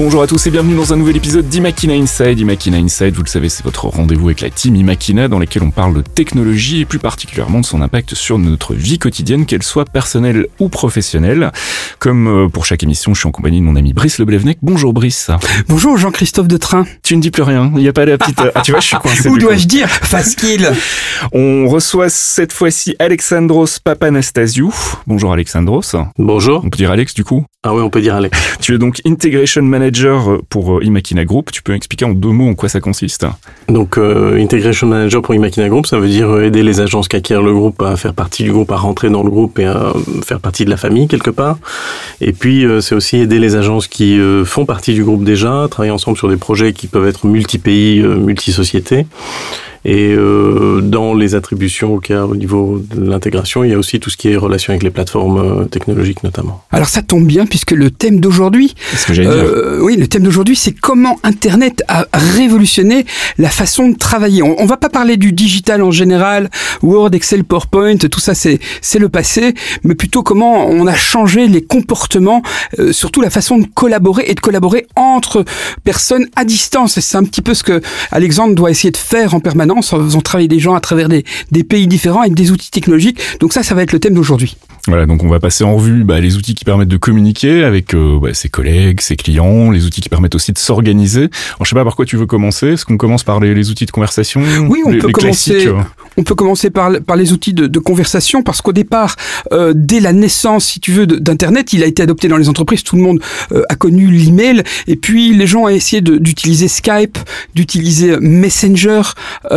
Bonjour à tous et bienvenue dans un nouvel épisode d'Imakina Inside. Imakina Inside, vous le savez, c'est votre rendez-vous avec la team Imakina dans laquelle on parle de technologie et plus particulièrement de son impact sur notre vie quotidienne, qu'elle soit personnelle ou professionnelle. Comme euh, pour chaque émission, je suis en compagnie de mon ami Brice Leblevnec. Bonjour Brice. Bonjour Jean-Christophe de Train. Tu ne dis plus rien, il n'y a pas la petite... Ah tu vois, je suis coincé. Où dois-je dire Facile. On reçoit cette fois-ci Alexandros Papanastasiou. Bonjour Alexandros. Bonjour. On peut dire Alex du coup? Ah oui, on peut dire Alex. Tu es donc Integration Manager pour euh, Imakina Group. Tu peux expliquer en deux mots en quoi ça consiste? Donc, euh, Integration Manager pour Imakina Group, ça veut dire euh, aider les agences qui acquièrent le groupe à faire partie du groupe, à rentrer dans le groupe et à faire partie de la famille quelque part. Et puis, c'est aussi aider les agences qui font partie du groupe déjà, travailler ensemble sur des projets qui peuvent être multi-pays, multi-sociétés. Et euh, dans les attributions qu'il y a au niveau de l'intégration, il y a aussi tout ce qui est relation avec les plateformes euh, technologiques notamment. Alors ça tombe bien puisque le thème d'aujourd'hui, euh, oui, le thème d'aujourd'hui, c'est comment Internet a révolutionné la façon de travailler. On, on va pas parler du digital en général, Word, Excel, PowerPoint, tout ça c'est c'est le passé, mais plutôt comment on a changé les comportements, euh, surtout la façon de collaborer et de collaborer entre personnes à distance. Et c'est un petit peu ce que Alexandre doit essayer de faire en permanence en faisant travailler des gens à travers des, pays différents avec des outils technologiques. Donc ça, ça va être le thème d'aujourd'hui. Voilà, donc on va passer en revue bah, les outils qui permettent de communiquer avec euh, bah, ses collègues, ses clients, les outils qui permettent aussi de s'organiser. Alors, je sais pas par quoi tu veux commencer. Est-ce qu'on commence par les, outils de conversation Oui, on peut commencer. Euh on peut commencer par, par les outils de, de conversation parce qu'au départ, euh, dès la naissance, si tu veux, d'Internet, il a été adopté dans les entreprises. Tout le monde euh, a connu l'email et puis les gens ont essayé d'utiliser Skype, d'utiliser Messenger,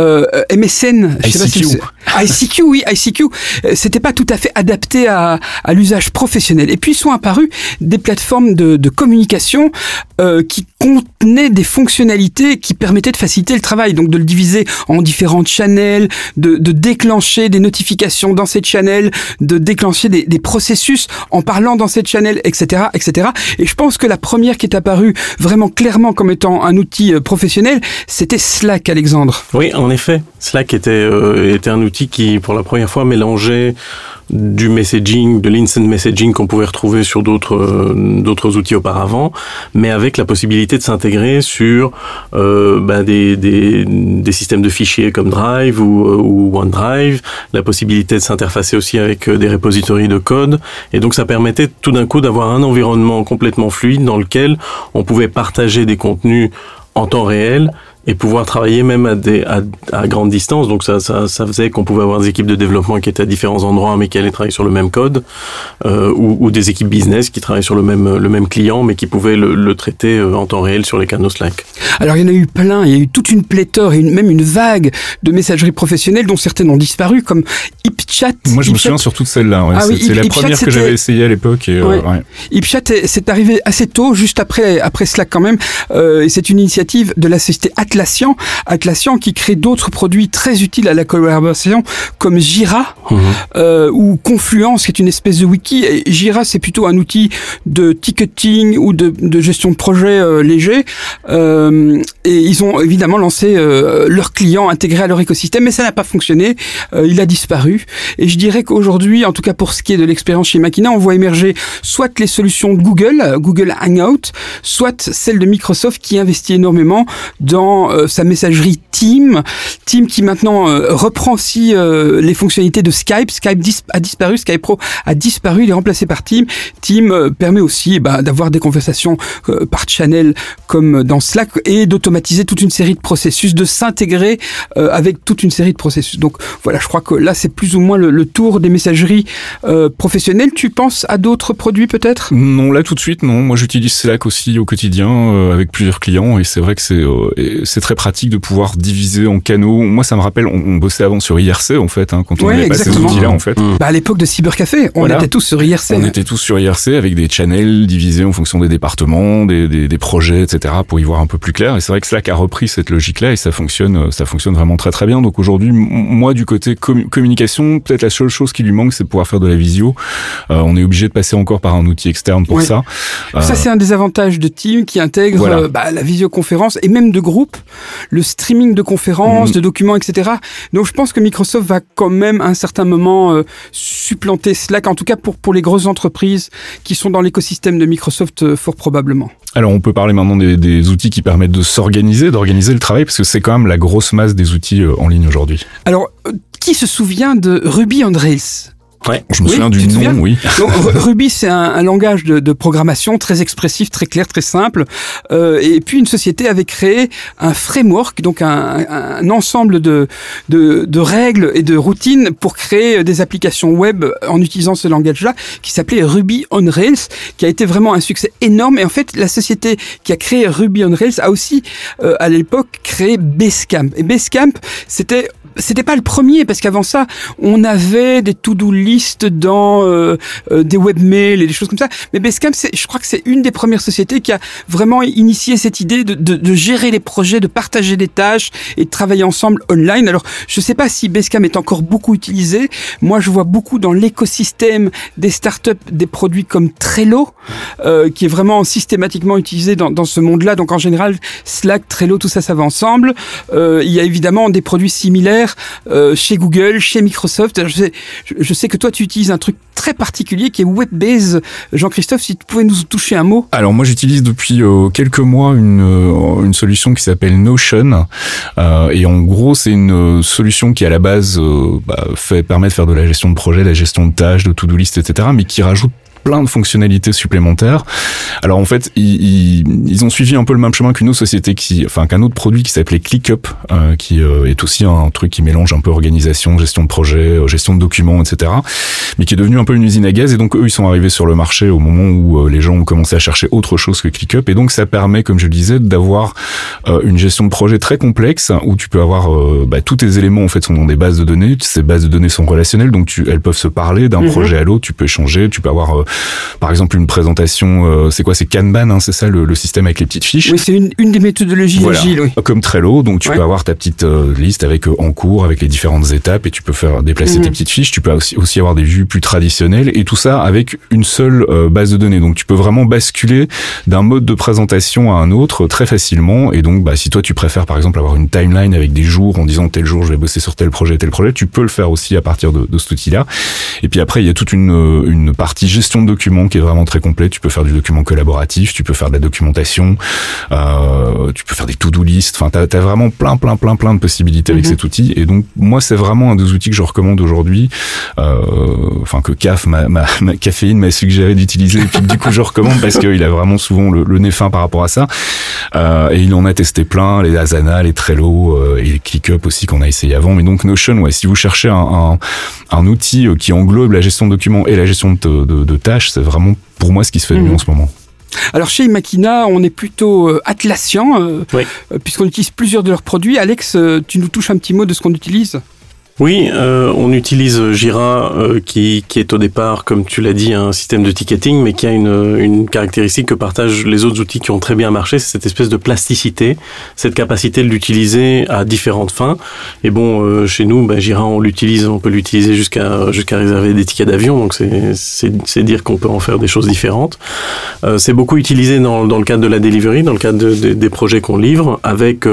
euh, MSN, je sais ICQ. Pas si ICQ, oui, ICQ. Euh, c'était pas tout à fait adapté à, à l'usage professionnel. Et puis sont apparues des plateformes de, de communication euh, qui contenaient des fonctionnalités qui permettaient de faciliter le travail, donc de le diviser en différentes channels, de de, déclencher des notifications dans cette channel, de déclencher des, des, processus en parlant dans cette channel, etc., etc. Et je pense que la première qui est apparue vraiment clairement comme étant un outil euh, professionnel, c'était Slack, Alexandre. Oui, en effet, Slack était euh, était un outil qui, pour la première fois, mélangeait du messaging, de l'instant messaging qu'on pouvait retrouver sur d'autres euh, outils auparavant, mais avec la possibilité de s'intégrer sur euh, ben des, systèmes de fichiers comme Drive ou, ou OneDrive, la possibilité de s'interfacer aussi avec des repositories de code, et donc ça permettait tout d'un coup d'avoir un environnement complètement fluide dans lequel on pouvait partager des contenus en temps réel et pouvoir travailler même à, des, à, à grande distance. Donc ça, ça, ça faisait qu'on pouvait avoir des équipes de développement qui étaient à différents endroits mais qui allaient travailler sur le même code, euh, ou, ou, des équipes business qui travaillaient sur le même, le même client mais qui pouvaient le, le, traiter euh, en temps réel sur les canaux Slack. Alors il y en a eu plein, il y a eu toute une pléthore et une, même une vague de messageries professionnelles dont certaines ont disparu comme HipChat. Moi je HipChat. me souviens surtout de celle-là. Ouais. Ah oui, c'est la première que j'avais essayé à l'époque. Et, ouais. ouais. HipChat c'est arrivé assez tôt, juste après, après Slack quand même, euh, et c'est une initiative de la société Atlassian Atlassian qui crée d'autres produits très utiles à la collaboration comme Jira mmh. euh, ou Confluence qui est une espèce de wiki. Et Jira c'est plutôt un outil de ticketing ou de, de gestion de projet euh, léger. Euh, et ils ont évidemment lancé euh, leurs clients intégrés à leur écosystème, mais ça n'a pas fonctionné. Euh, il a disparu. Et je dirais qu'aujourd'hui, en tout cas pour ce qui est de l'expérience chez Makina, on voit émerger soit les solutions de Google, Google Hangout, soit celle de Microsoft qui investit énormément dans euh, sa messagerie Team, Team qui maintenant euh, reprend aussi euh, les fonctionnalités de Skype. Skype a disparu, Skype Pro a disparu, il est remplacé par Team. Team permet aussi bah, d'avoir des conversations par channel comme dans Slack et d'automatiser toute une série de processus, de s'intégrer avec toute une série de processus. Donc voilà, je crois que là c'est plus ou moins le tour des messageries professionnelles. Tu penses à d'autres produits peut-être? Non, là tout de suite non. Moi j'utilise Slack aussi au quotidien avec plusieurs clients et c'est vrai que c'est c'est très pratique de pouvoir diviser en canaux. Moi, ça me rappelle, on, on bossait avant sur IRC en fait, hein, quand on ouais, pas ces outils-là en fait. Bah, à l'époque de Cybercafé, on voilà. était tous sur IRC. On était tous sur IRC avec des channels divisés en fonction des départements, des, des, des projets, etc. pour y voir un peu plus clair. Et c'est vrai que Slack a repris cette logique-là et ça fonctionne, ça fonctionne vraiment très très bien. Donc aujourd'hui, moi du côté com communication, peut-être la seule chose qui lui manque, c'est de pouvoir faire de la visio. Euh, on est obligé de passer encore par un outil externe pour ouais. ça. Ça, euh... c'est un des avantages de Team qui intègre voilà. euh, bah, la visioconférence et même de groupe le streaming de conférences, mhm. de documents, etc. Donc je pense que Microsoft va quand même à un certain moment euh, supplanter Slack, en tout cas pour, pour les grosses entreprises qui sont dans l'écosystème de Microsoft euh, fort probablement. Alors on peut parler maintenant des, des outils qui permettent de s'organiser, d'organiser le travail, parce que c'est quand même la grosse masse des outils euh, en ligne aujourd'hui. Alors, qui se souvient de Ruby on Rails? Ouais. Je me souviens du nom, oui. Ruby, c'est un, langage de, de, programmation très expressif, très clair, très simple. Euh, et puis une société avait créé un framework, donc un, un ensemble de, de, de, règles et de routines pour créer des applications web en utilisant ce langage-là, qui s'appelait Ruby on Rails, qui a été vraiment un succès énorme. Et en fait, la société qui a créé Ruby on Rails a aussi, euh, à l'époque, créé Basecamp. Et Basecamp, c'était c'était pas le premier parce qu'avant ça, on avait des to-do list dans euh, euh, des webmails et des choses comme ça. Mais Basecamp, je crois que c'est une des premières sociétés qui a vraiment initié cette idée de, de, de, gérer les projets, de partager les tâches et de travailler ensemble online. Alors, je sais pas si Basecamp est encore beaucoup utilisé. Moi, je vois beaucoup dans l'écosystème des startups des produits comme Trello, euh, qui est vraiment systématiquement utilisé dans, dans ce monde-là. Donc, en général, Slack, Trello, tout ça, ça va ensemble. Euh, il y a évidemment des produits similaires euh, chez Google, chez Microsoft. Je sais, que toi, tu utilises un truc très particulier qui est WebBase. Jean-Christophe, si tu pouvais nous toucher un mot. Alors moi, j'utilise depuis euh, quelques mois une, euh, une solution qui s'appelle Notion. et en gros, c'est une solution qui à la base bah, permet de faire de la gestion de projet, la gestion de tâches, de to-do list, etc. Mais qui rajoute plein de fonctionnalités supplémentaires. Alors en fait, ils, ils ont suivi un peu le même chemin qu'une autre société qui, enfin qu'un autre produit qui s'appelait ClickUp, euh, qui euh, est aussi un truc qui mélange un peu organisation, gestion de projet, euh, gestion de documents, etc. Mais qui est devenu un peu une usine à gaz. Et donc eux, ils sont arrivés sur le marché au moment où les gens ont commencé à chercher autre chose que ClickUp. Et donc ça permet, comme je le disais, d'avoir une gestion de projet très complexe où tu peux avoir bah, tous tes éléments en fait sont dans des bases de données. Ces bases de données sont relationnelles, donc tu, elles peuvent se parler d'un mhm. projet à l'autre. Tu peux échanger, tu peux avoir par exemple une présentation, euh, c'est quoi C'est Kanban, hein, c'est ça le, système avec les petites fiches. Oui, c'est une, une, des méthodologies voilà. agiles. Oui. Comme Trello, donc tu peux avoir ta petite euh, liste avec euh, en cours, avec les différentes étapes, et tu peux faire déplacer tes mhm. petites fiches. Tu peux aussi, aussi avoir des vues plus traditionnelles, et tout ça avec une seule base de données. Donc tu peux vraiment basculer d'un mode de présentation à un autre très facilement. Et donc, bah, si toi tu préfères par exemple avoir une timeline avec des jours en disant tel jour je vais bosser sur tel projet, tel projet, tu peux le faire aussi à partir de, de cet outil-là. Et puis après, il y a toute une, une partie gestion de document qui est vraiment très complet. Tu peux faire du document collaboratif, tu peux faire de la documentation, euh, tu peux faire des to-do list. Enfin, t'as as vraiment plein, plein, plein, plein de possibilités avec mhm. cet outil. Et donc, moi, c'est vraiment un des outils que je recommande aujourd'hui. Euh, enfin, que CAF, ma, ma, ma caféine m'a suggéré d'utiliser. Et puis, du coup, je recommande parce qu'il a vraiment souvent le, le, nez fin par rapport à ça. Euh, et il en a testé plein, les Asana, les Trello et les ClickUp aussi qu'on a essayé avant. Mais donc, Notion, ouais, si vous cherchez un, un, un outil qui englobe la gestion de documents et la gestion de, de, de tâches, c'est vraiment pour moi ce qui se fait de mieux mhm. en ce moment. Alors chez Imakina, on est plutôt euh, Atlassian, euh, euh, puisqu'on utilise plusieurs de leurs produits. Alex, tu nous touches un petit mot de ce qu'on utilise? Oui, euh, on utilise Jira euh, qui, qui, est au départ, comme tu l'as dit, un système de ticketing, mais qui a une, une, caractéristique que partagent les autres outils qui ont très bien marché, c'est cette espèce de plasticité, cette capacité de l'utiliser à différentes fins. Et bon, euh, chez nous, bah, Jira, on l'utilise, on peut l'utiliser jusqu'à jusqu'à réserver des tickets d'avion, donc c'est dire qu'on peut en faire des choses différentes. Euh, c'est beaucoup utilisé dans, dans, le cadre de la delivery, dans le cadre de, de, des projets qu'on livre, avec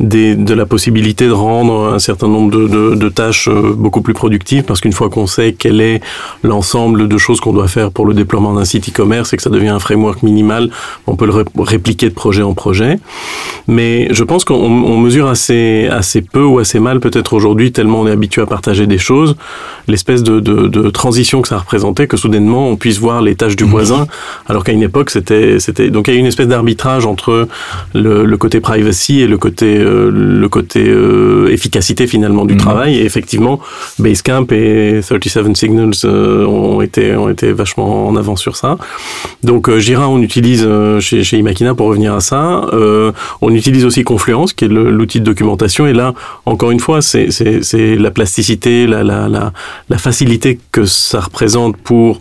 des, de la possibilité de rendre un certain nombre de, de de, tâches euh, beaucoup plus productives parce qu'une fois qu'on sait quel est l'ensemble de choses qu'on doit faire pour le déploiement d'un site e-commerce et que ça devient un framework minimal, on peut le répliquer de projet en projet. Mais je pense qu'on mesure assez, assez peu ou assez mal peut-être aujourd'hui tellement on est habitué à partager des choses, l'espèce de, de, de, transition que ça représentait, que soudainement on puisse voir les tâches du voisin, alors qu'à une époque c'était c'était donc il y a une espèce d'arbitrage entre le, le, côté privacy et le côté euh, le côté euh, efficacité finalement du mmh. travail et effectivement, Basecamp et 37 Signals euh, ont été ont été vachement en avant sur ça. Donc euh, Jira, on utilise euh, chez, chez Imakina pour revenir à ça. on utilise aussi Confluence, qui est l'outil de documentation. Et là, encore une fois, c'est la plasticité, la, la, la, la facilité que ça représente pour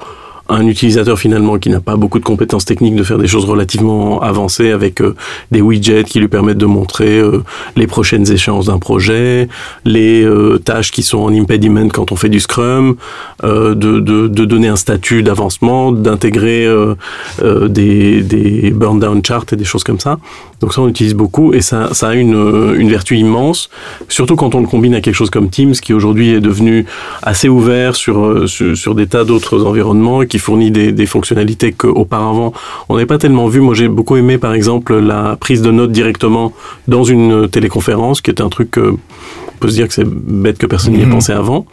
un utilisateur finalement qui n'a pas beaucoup de compétences techniques de faire des choses relativement avancées avec euh, des widgets qui lui permettent de montrer euh, les prochaines échéances d'un projet, les euh, tâches qui sont en impediment quand on fait du Scrum, de, de, donner un statut d'avancement, d'intégrer des, des burn down charts et des choses comme ça. Donc ça on utilise beaucoup et ça, ça a une, une vertu immense, surtout quand on le combine à quelque chose comme Teams qui aujourd'hui est devenu assez ouvert sur, sur, sur des tas d'autres environnements et qui fournit des, des fonctionnalités qu'auparavant on n'avait pas tellement vu. Moi j'ai beaucoup aimé par exemple la prise de notes directement dans une téléconférence qui est un truc on peut se dire que c'est bête que personne n'y ait mhm. pensé avant.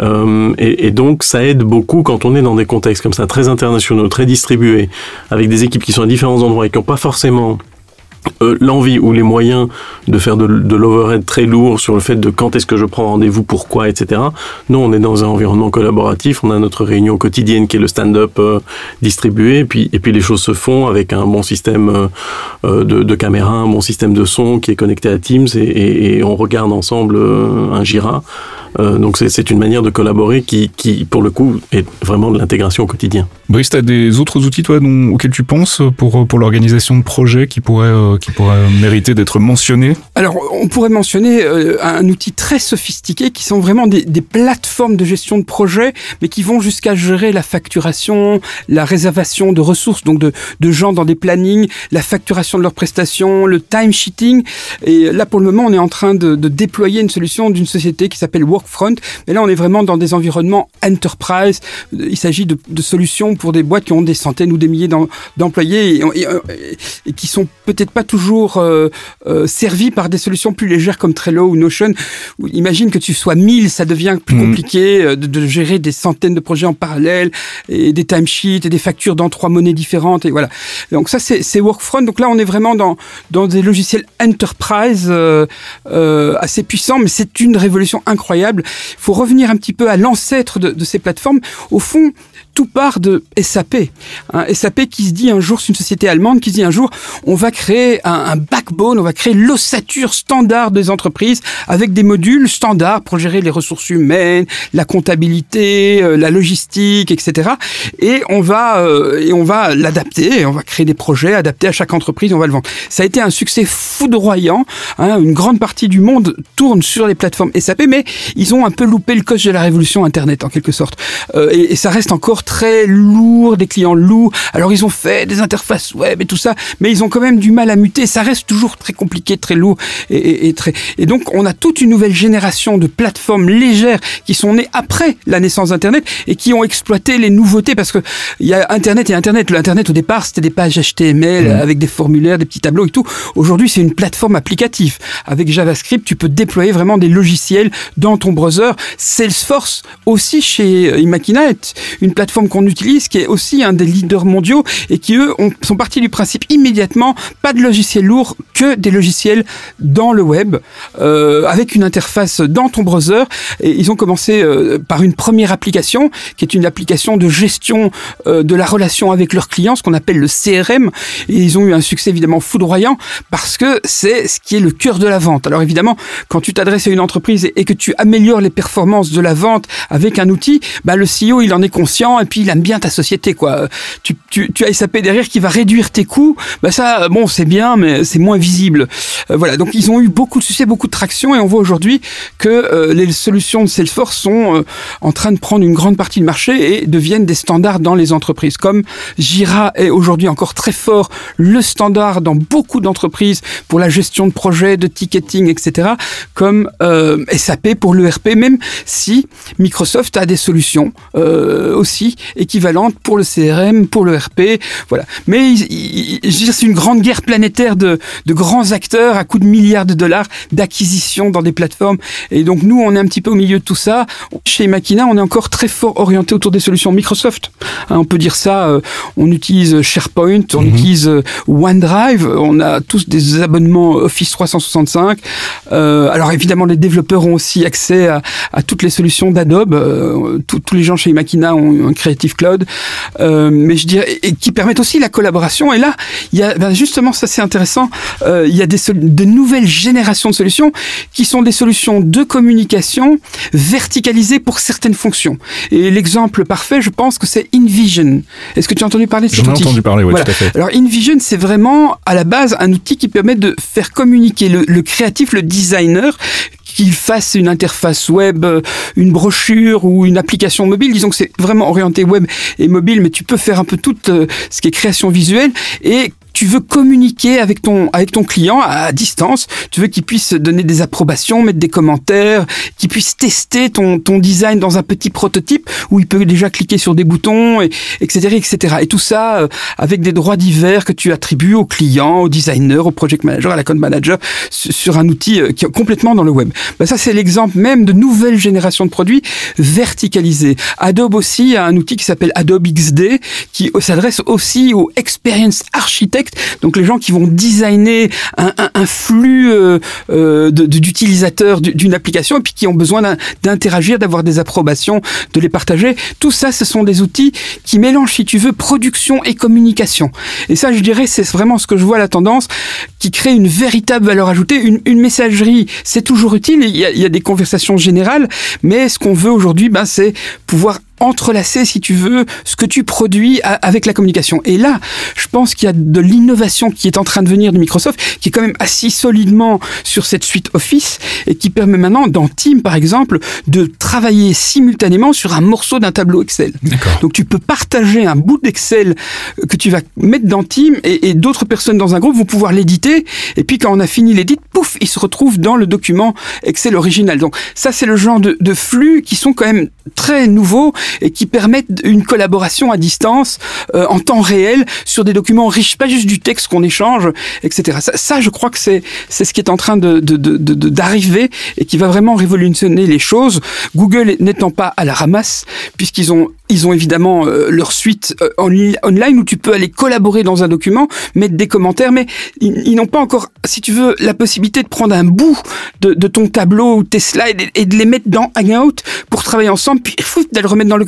Euh, et, et, donc ça aide beaucoup quand on est dans des contextes comme ça très internationaux, très distribués, avec des équipes qui sont à différents endroits et qui n'ont pas forcément euh, l'envie ou les moyens de faire de, l'overhead très lourd sur le fait de quand est-ce que je prends rendez-vous, pourquoi, etc. Non, on est dans un environnement collaboratif, on a notre réunion quotidienne qui est le stand-up euh, distribué, et puis, et puis les choses se font avec un bon système euh, de, de, caméra, un bon système de son qui est connecté à Teams, et, on regarde ensemble un Jira. donc c'est une manière de collaborer qui, qui, pour le coup, est vraiment de l'intégration au quotidien. Brice, tu as des autres outils, toi, auxquels tu penses pour, pour l'organisation de projets qui pourraient qui pourrait mériter d'être mentionné Alors, on pourrait mentionner euh, un outil très sophistiqué qui sont vraiment des, plateformes de gestion de projet, mais qui vont jusqu'à gérer la facturation, la réservation de ressources, donc de, de gens dans des plannings, la facturation de leurs prestations, le time sheeting. Et là, pour le moment, on est en train de, déployer une solution d'une société qui s'appelle Workfront. Mais là, on est vraiment dans des environnements enterprise. Il s'agit de, de, solutions pour des boîtes qui ont des centaines ou des milliers d'employés et, et, et, qui sont peut-être pas toujours euh, euh, servi par des solutions plus légères comme Trello ou Notion. imagine que tu sois 1000, ça devient plus mhm. compliqué euh, de, de, gérer des centaines de projets en parallèle et des timesheets et des factures dans trois monnaies différentes et voilà. Donc ça c'est Workfront. Donc là on est vraiment dans dans des logiciels enterprise euh, euh, assez puissants, mais c'est une révolution incroyable. Il faut revenir un petit peu à l'ancêtre de, de ces plateformes. Au fond, tout part de SAP. Hein, SAP qui se dit un jour, c'est une société allemande qui se dit un jour, on va créer un, backbone, on va créer l'ossature standard des entreprises avec des modules standards pour gérer les ressources humaines, la comptabilité, euh, la logistique, etc. Et on va euh, on va l'adapter, on va créer des projets adaptés à chaque entreprise, on va le vendre. Ça a été un succès foudroyant. Hein, une grande partie du monde tourne sur les plateformes SAP, mais ils ont un peu loupé le coche de la révolution Internet en quelque sorte. Euh, et, et ça reste encore très lourd, des clients lourds. Alors ils ont fait des interfaces web et tout ça, mais ils ont quand même du mal à muter. Ça reste toujours très compliqué, très lourd et, et, et très. Et donc on a toute une nouvelle génération de plateformes légères qui sont nées après la naissance d'Internet et qui ont exploité les nouveautés parce que il y a Internet et Internet. L'Internet au départ c'était des pages HTML mmh. avec des formulaires, des petits tableaux et tout. Aujourd'hui c'est une plateforme applicative. Avec JavaScript tu peux déployer vraiment des logiciels dans ton browser. Salesforce aussi chez Imakina est une plateforme qu'on utilise, qui est aussi un des leaders mondiaux et qui, eux, ont, sont partis du principe immédiatement, pas de logiciels lourds, que des logiciels dans le web, euh, avec une interface dans ton browser. Et ils ont commencé euh, par une première application, qui est une application de gestion euh, de la relation avec leurs clients, ce qu'on appelle le CRM. Et ils ont eu un succès évidemment foudroyant parce que c'est ce qui est le cœur de la vente. Alors évidemment, quand tu t'adresses à une entreprise et que tu améliores les performances de la vente avec un outil, bah, le CEO, il en est conscient et puis il aime bien ta société, quoi. Tu, tu, tu as SAP derrière qui va réduire tes coûts, bah ça, bon, c'est mais c'est moins visible. Euh, voilà, donc ils ont eu beaucoup de succès, beaucoup de traction, et on voit aujourd'hui que euh, les solutions de Salesforce sont euh, en train de prendre une grande partie du marché et deviennent des standards dans les entreprises. Comme Jira est aujourd'hui encore très fort, le standard dans beaucoup d'entreprises pour la gestion de projets, de ticketing, etc. Comme SAP pour l'ERP, même si Microsoft a des solutions aussi équivalente pour le CRM, pour le RP, voilà. Mais c'est une grande guerre planétaire de, de grands acteurs à coups de milliards de dollars d'acquisition dans des plateformes. Et donc nous, on est un petit peu au milieu de tout ça. Chez Makina, on est encore très fort orienté autour des solutions Microsoft. Hein, on peut dire ça. Euh, on utilise SharePoint, on mm -hmm. utilise euh, OneDrive, on a tous des abonnements Office 365. Euh, alors évidemment, les développeurs ont aussi accès à, toutes les solutions d'Adobe. Euh, tous les gens chez Makina ont un Creative Cloud, euh, mais je dirais et qui permettent aussi la collaboration. Et là, il y a ben justement ça c'est intéressant. Euh, il y a des, de nouvelles générations de solutions qui sont des solutions de communication verticalisées pour certaines fonctions. Et l'exemple parfait, je pense que c'est InVision. Est-ce que tu as entendu parler de cet outil J'en ai entendu parler, oui, tout à fait. Alors InVision, c'est vraiment à la base un outil qui permet de faire communiquer le, le créatif, le designer, qu'il fasse une interface web, euh, une brochure ou une application mobile. Disons que c'est vraiment orienté web et mobile, mais tu peux faire un peu tout euh, ce qui est création visuelle et tu veux communiquer avec ton avec ton client à distance, tu veux qu'il puisse donner des approbations, mettre des commentaires, qu'il puisse tester ton ton design dans un petit prototype où il peut déjà cliquer sur des boutons et etc etc et tout ça euh, avec des droits divers que tu attribues au client, au designer, au project manager, à la code manager sur un outil euh, qui est complètement dans le web. Ben ça c'est l'exemple même de nouvelles générations de produits verticalisés. Adobe aussi a un outil qui s'appelle Adobe XD qui s'adresse aussi aux experience donc les gens qui vont designer un, flux euh, euh d'utilisateurs d'une application et puis qui ont besoin d'interagir, d'avoir des approbations, de les partager. Tout ça, ce sont des outils qui mélangent, si tu veux, production et communication. Et ça, je dirais, c'est vraiment ce que je vois la tendance, qui crée une véritable valeur ajoutée. Une, une messagerie, c'est toujours utile. Il y, a, il y a des conversations générales, mais ce qu'on veut aujourd'hui, ben, c'est pouvoir entrelacer, si tu veux, ce que tu produis avec la communication. Et là, je pense qu'il y a de l'innovation qui est en train de venir de Microsoft, qui est quand même assis solidement sur cette suite Office et qui permet maintenant, dans Team par exemple, de travailler simultanément sur un morceau d'un tableau Excel. Donc tu peux partager un bout d'Excel que tu vas mettre dans Team et, d'autres personnes dans un groupe vont pouvoir l'éditer. Et puis quand on a fini l'édit, pouf, il se retrouve dans le document Excel original. Donc ça, c'est le genre de, de flux qui sont quand même très nouveaux et qui permettent une collaboration à distance euh, en temps réel sur des documents riches, pas juste du texte qu'on échange, etc. Ça, je crois que c'est c'est ce qui est en train de d'arriver et qui va vraiment révolutionner les choses. Google n'étant pas à la ramasse puisqu'ils ont ils ont évidemment euh, leur suite euh, en online où tu peux aller collaborer dans un document, mettre des commentaires, mais ils, n'ont pas encore, si tu veux, la possibilité de prendre un bout de, de ton tableau ou tes slides et, de les mettre dans Hangout pour travailler ensemble, puis il faut le remettre dans le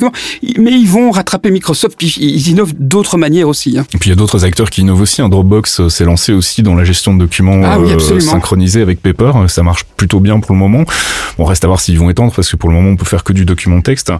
Mais ils vont rattraper Microsoft, puis ils innovent d'autres manières aussi. Hein. Et puis il y a d'autres acteurs qui innovent aussi. Un Dropbox euh, s'est lancé aussi dans la gestion de documents ah, synchronisés avec Paper. Ça marche plutôt bien pour le moment. On reste à voir s'ils vont étendre parce que pour le moment on peut faire que du document texte.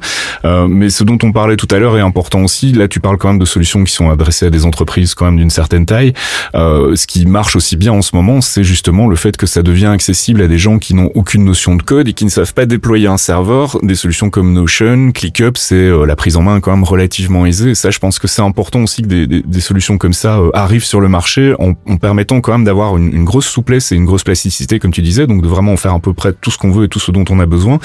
Euh, mais ce dont on parlait tout à l'heure est important aussi. Là, tu parles quand même de solutions qui sont adressées à des entreprises quand même d'une certaine taille. Euh, ce qui marche aussi bien en ce moment, c'est justement le fait que ça devient accessible à des gens qui n'ont aucune notion de code et qui ne savent pas déployer un serveur. Des solutions comme Notion, ClickUp, c'est euh, la prise en main quand même relativement aisée. Et ça, je pense que c'est important aussi que des, des, solutions comme ça euh, arrivent sur le marché en, permettant quand même d'avoir une, grosse souplesse et une grosse plasticité, comme tu disais, donc de vraiment en faire à peu près tout ce qu'on veut et tout ce dont on a besoin,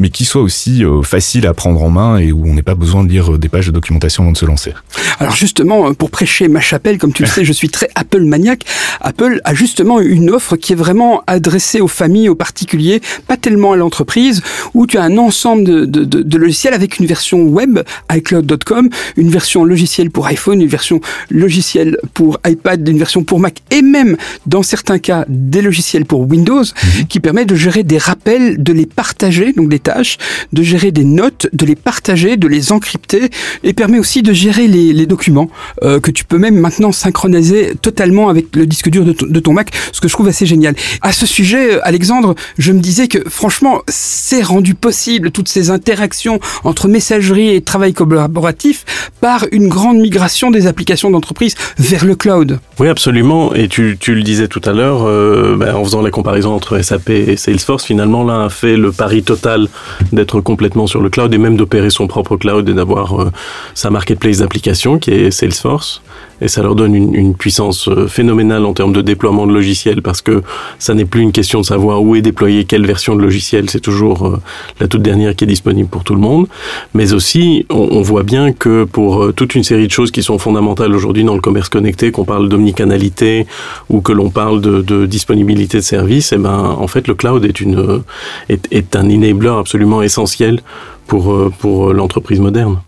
mais qui soit aussi facile à prendre en main et où on n'est pas besoin de lire euh, des pages de documentation avant de se lancer. Alors justement, euh, pour prêcher ma chapelle, comme tu le sais, je suis très Apple maniaque. Apple a justement une offre qui est vraiment adressée aux familles, aux particuliers, pas tellement à l'entreprise, où tu as un ensemble de, de, de, logiciels avec une version web, iCloud.com, une version logicielle pour iPhone, une version logicielle pour iPad, une version pour Mac, et même dans certains cas des logiciels pour Windows, mhm. qui permet de gérer des rappels, de les partager, donc des tâches, de gérer des notes, de les partager, de les encrypter et permet aussi de gérer les, les documents euh, que tu peux même maintenant synchroniser totalement avec le disque dur de, de, ton Mac, ce que je trouve assez génial. À ce sujet, Alexandre, je me disais que franchement, c'est rendu possible toutes ces interactions entre messagerie et travail collaboratif par une grande migration des applications d'entreprise vers le cloud. Oui, absolument. Et tu, tu le disais tout à l'heure, euh, ben, en faisant la comparaison entre SAP et Salesforce, finalement, l'un a fait le pari total d'être complètement sur le cloud et même d'opérer son propre cloud et d'avoir euh, sa marketplace d'applications qui est Salesforce et ça leur donne une, une, puissance euh, phénoménale en termes de déploiement de logiciels parce que ça n'est plus une question de savoir où est déployé quelle version de logiciel, c'est toujours la toute dernière qui est disponible pour tout le monde. Mais aussi, on, voit bien que pour euh, toute une série de choses qui sont fondamentales aujourd'hui dans le commerce connecté, qu'on parle d'omnicanalité ou que l'on parle de, disponibilité de services, eh ben en fait le cloud est est un enabler absolument essentiel pour pour l'entreprise moderne.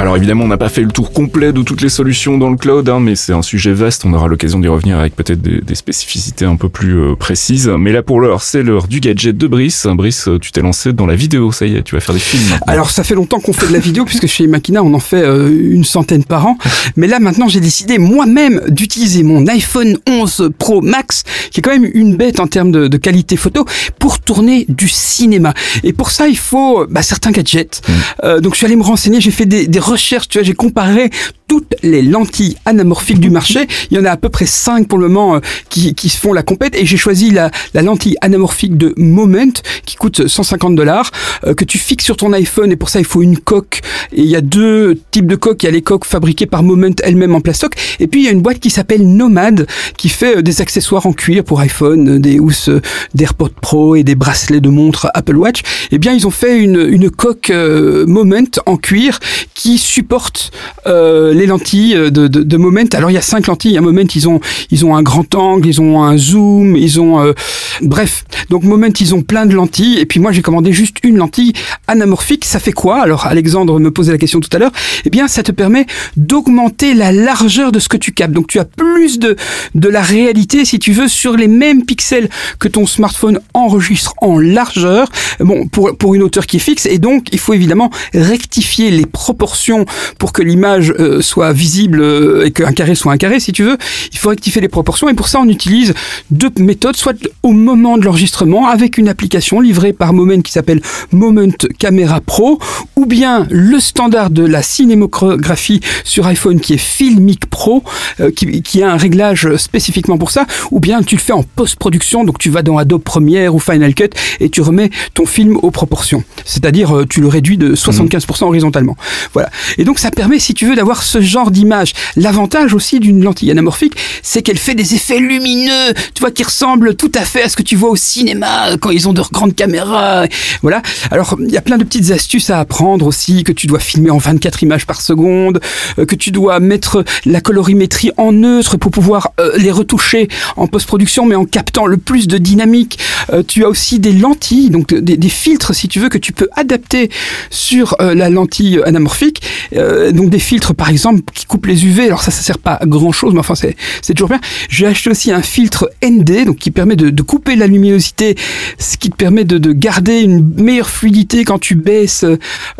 Alors évidemment, on n'a pas fait le tour complet de toutes les solutions dans le cloud, hein, mais c'est un sujet vaste. On aura l'occasion d'y revenir avec peut-être des, des, spécificités un peu plus euh, précises. Mais là, pour l'heure, c'est l'heure du gadget de Brice. Brice, tu t'es lancé dans la vidéo, ça y est, tu vas faire des films. Maintenant. Alors ça fait longtemps qu'on fait de la vidéo, puisque chez Makina, on en fait euh, une centaine par an. Mais là, maintenant, j'ai décidé moi-même d'utiliser mon iPhone 11 Pro Max, qui est quand même une bête en termes de, de qualité photo, pour tourner du cinéma. Et pour ça, il faut bah, certains gadgets. Mmh. Euh, donc je suis allé me renseigner, j'ai fait des, des recherches, tu vois, j'ai comparé toutes les lentilles anamorphiques du marché. Il y en a à peu près 5 pour le moment euh, qui, qui font la compète et j'ai choisi la, la, lentille anamorphique de Moment qui coûte 150 dollars euh, que tu fixes sur ton iPhone et pour ça il faut une coque et il y a deux types de coques. Il y a les coques fabriquées par Moment elles-mêmes en plastoc et puis il y a une boîte qui s'appelle Nomad qui fait euh, des accessoires en cuir pour iPhone, des housses d'AirPods Pro et des bracelets de montre Apple Watch. Eh bien ils ont fait une, une coque Moment en cuir qui supporte euh, les lentilles de, de, de, Moment. Alors il y a cinq lentilles. À Moment, ils ont ils ont un grand angle, ils ont un zoom, ils ont euh, bref. Donc Moment, ils ont plein de lentilles. Et puis moi, j'ai commandé juste une lentille anamorphique. Ça fait quoi? Alors Alexandre me posait la question tout à l'heure. Eh bien, ça te permet d'augmenter la largeur de ce que tu captes. Donc tu as plus de de la réalité, si tu veux, sur les mêmes pixels que ton smartphone enregistre en largeur. Bon, pour pour une hauteur qui est fixe. Et donc, il faut évidemment rectifier les proportions pour que l'image euh, soit visible euh, et qu'un carré soit un carré, si tu veux, il faut rectifier les proportions. Et pour ça, on utilise deux méthodes, soit au moment de l'enregistrement avec une application livrée par Moment qui s'appelle Moment Camera Pro, ou bien le standard de la cinémographie sur iPhone qui est Filmic Pro, euh, qui, qui, a un réglage spécifiquement pour ça, ou bien tu le fais en post-production, donc tu vas dans Adobe Premiere ou Final Cut et tu remets ton film aux proportions. C'est-à-dire, euh, tu le réduis de 75% horizontalement. Voilà. Et donc, ça permet, si tu veux, d'avoir ce genre d'image. L'avantage aussi d'une lentille anamorphique, c'est qu'elle fait des effets lumineux, tu vois, qui ressemblent tout à fait à ce que tu vois au cinéma quand ils ont de grandes caméras. Voilà. Alors, il y a plein de petites astuces à apprendre aussi, que tu dois filmer en 24 images par seconde, euh, que tu dois mettre la colorimétrie en neutre pour pouvoir euh, les retoucher en post-production, mais en captant le plus de dynamique. Euh, tu as aussi des lentilles, donc des, filtres, si tu veux, que tu peux adapter sur la lentille anamorphique. Euh, donc des filtres, par exemple, qui coupent les UV. Alors ça, ça sert pas à grand chose, mais enfin, c'est, c'est toujours bien. J'ai acheté aussi un filtre ND, donc qui permet de, couper la luminosité, ce qui te permet de, de, garder une meilleure fluidité quand tu baisses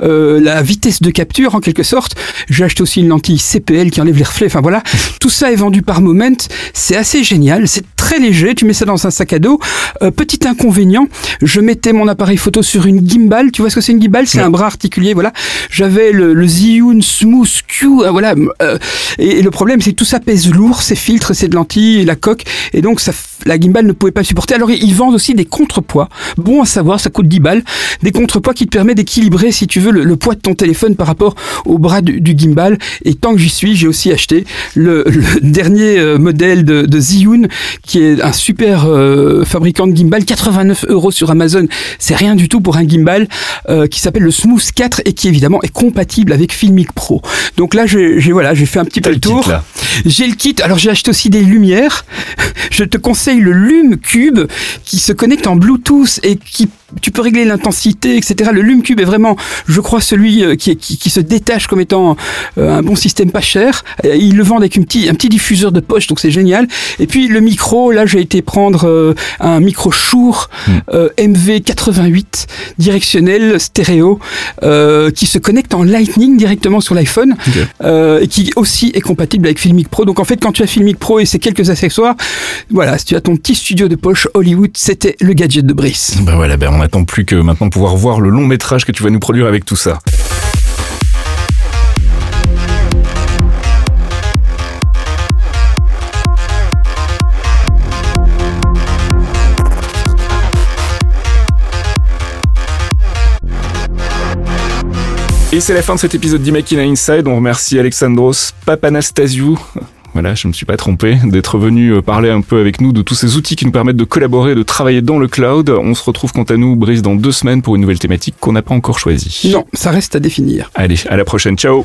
euh, la vitesse de capture, en quelque sorte. J'ai acheté aussi une lentille CPL qui enlève les reflets. Enfin voilà, tout ça est vendu par Moment. C'est assez génial. C'est très léger. Tu mets ça dans un sac à dos. Euh, petit inconvénient, je mettais mon appareil photo sur une gimbal. Tu vois ce que c'est une gimbal? C'est ouais. un bras articulé. Voilà. J'avais le, le Zhiyun Smooth Q. Euh, voilà. Euh, et, et, le problème, c'est que tout ça pèse lourd. Ces filtres, ces lentilles, la coque. Et donc, ça, la gimbal ne pouvait pas supporter. Alors, ils vendent aussi des contrepoids. Bon à savoir, ça coûte 10 balles. Des contrepoids qui te permettent d'équilibrer, si tu veux, le, le, poids de ton téléphone par rapport au bras du, du gimbal. Et tant que j'y suis, j'ai aussi acheté le, le dernier euh, modèle de, de Zhiyun, qui est un super euh, fabricant de gimbal. 89 euros sur Amazon. C'est rien du tout pour un gimbal euh, qui s'appelle le Smooth 4 et qui évidemment est compatible avec Filmic Pro. Donc là, j'ai voilà, j'ai fait un petit peu le tour. J'ai le kit. Alors j'ai acheté aussi des lumières. Je te conseille le Lume Cube qui se connecte en Bluetooth et qui tu peux régler l'intensité, etc. Le Lume Cube est vraiment, je crois, celui euh, qui, qui, qui se détache comme étant euh, un bon système pas cher. Ils le vendent avec un petit, un petit diffuseur de poche, donc c'est génial. Et puis le micro, là, j'ai été prendre euh, un micro Shure mm. euh, MV88 directionnel stéréo euh, qui se connecte en Lightning directement sur l'iPhone okay. et qui aussi est compatible avec Filmic Pro. Donc en fait, quand tu as Filmic Pro et ses quelques accessoires, voilà, si tu as ton petit studio de poche Hollywood, c'était le gadget de Brice. Bah voilà, ben on n'attend plus que maintenant pouvoir voir le long métrage que tu vas nous produire avec tout ça. Et c'est la fin de cet épisode d'Imakina Inside. On remercie Alexandros Papanastasiou voilà, je ne me suis pas trompé, d'être venu euh, parler un peu avec nous de tous ces outils qui nous permettent de collaborer, de travailler dans le cloud. On se retrouve quant à nous, Brice, dans deux semaines pour une nouvelle thématique qu'on n'a pas encore choisie. Non, ça reste à définir. Allez, à la prochaine, ciao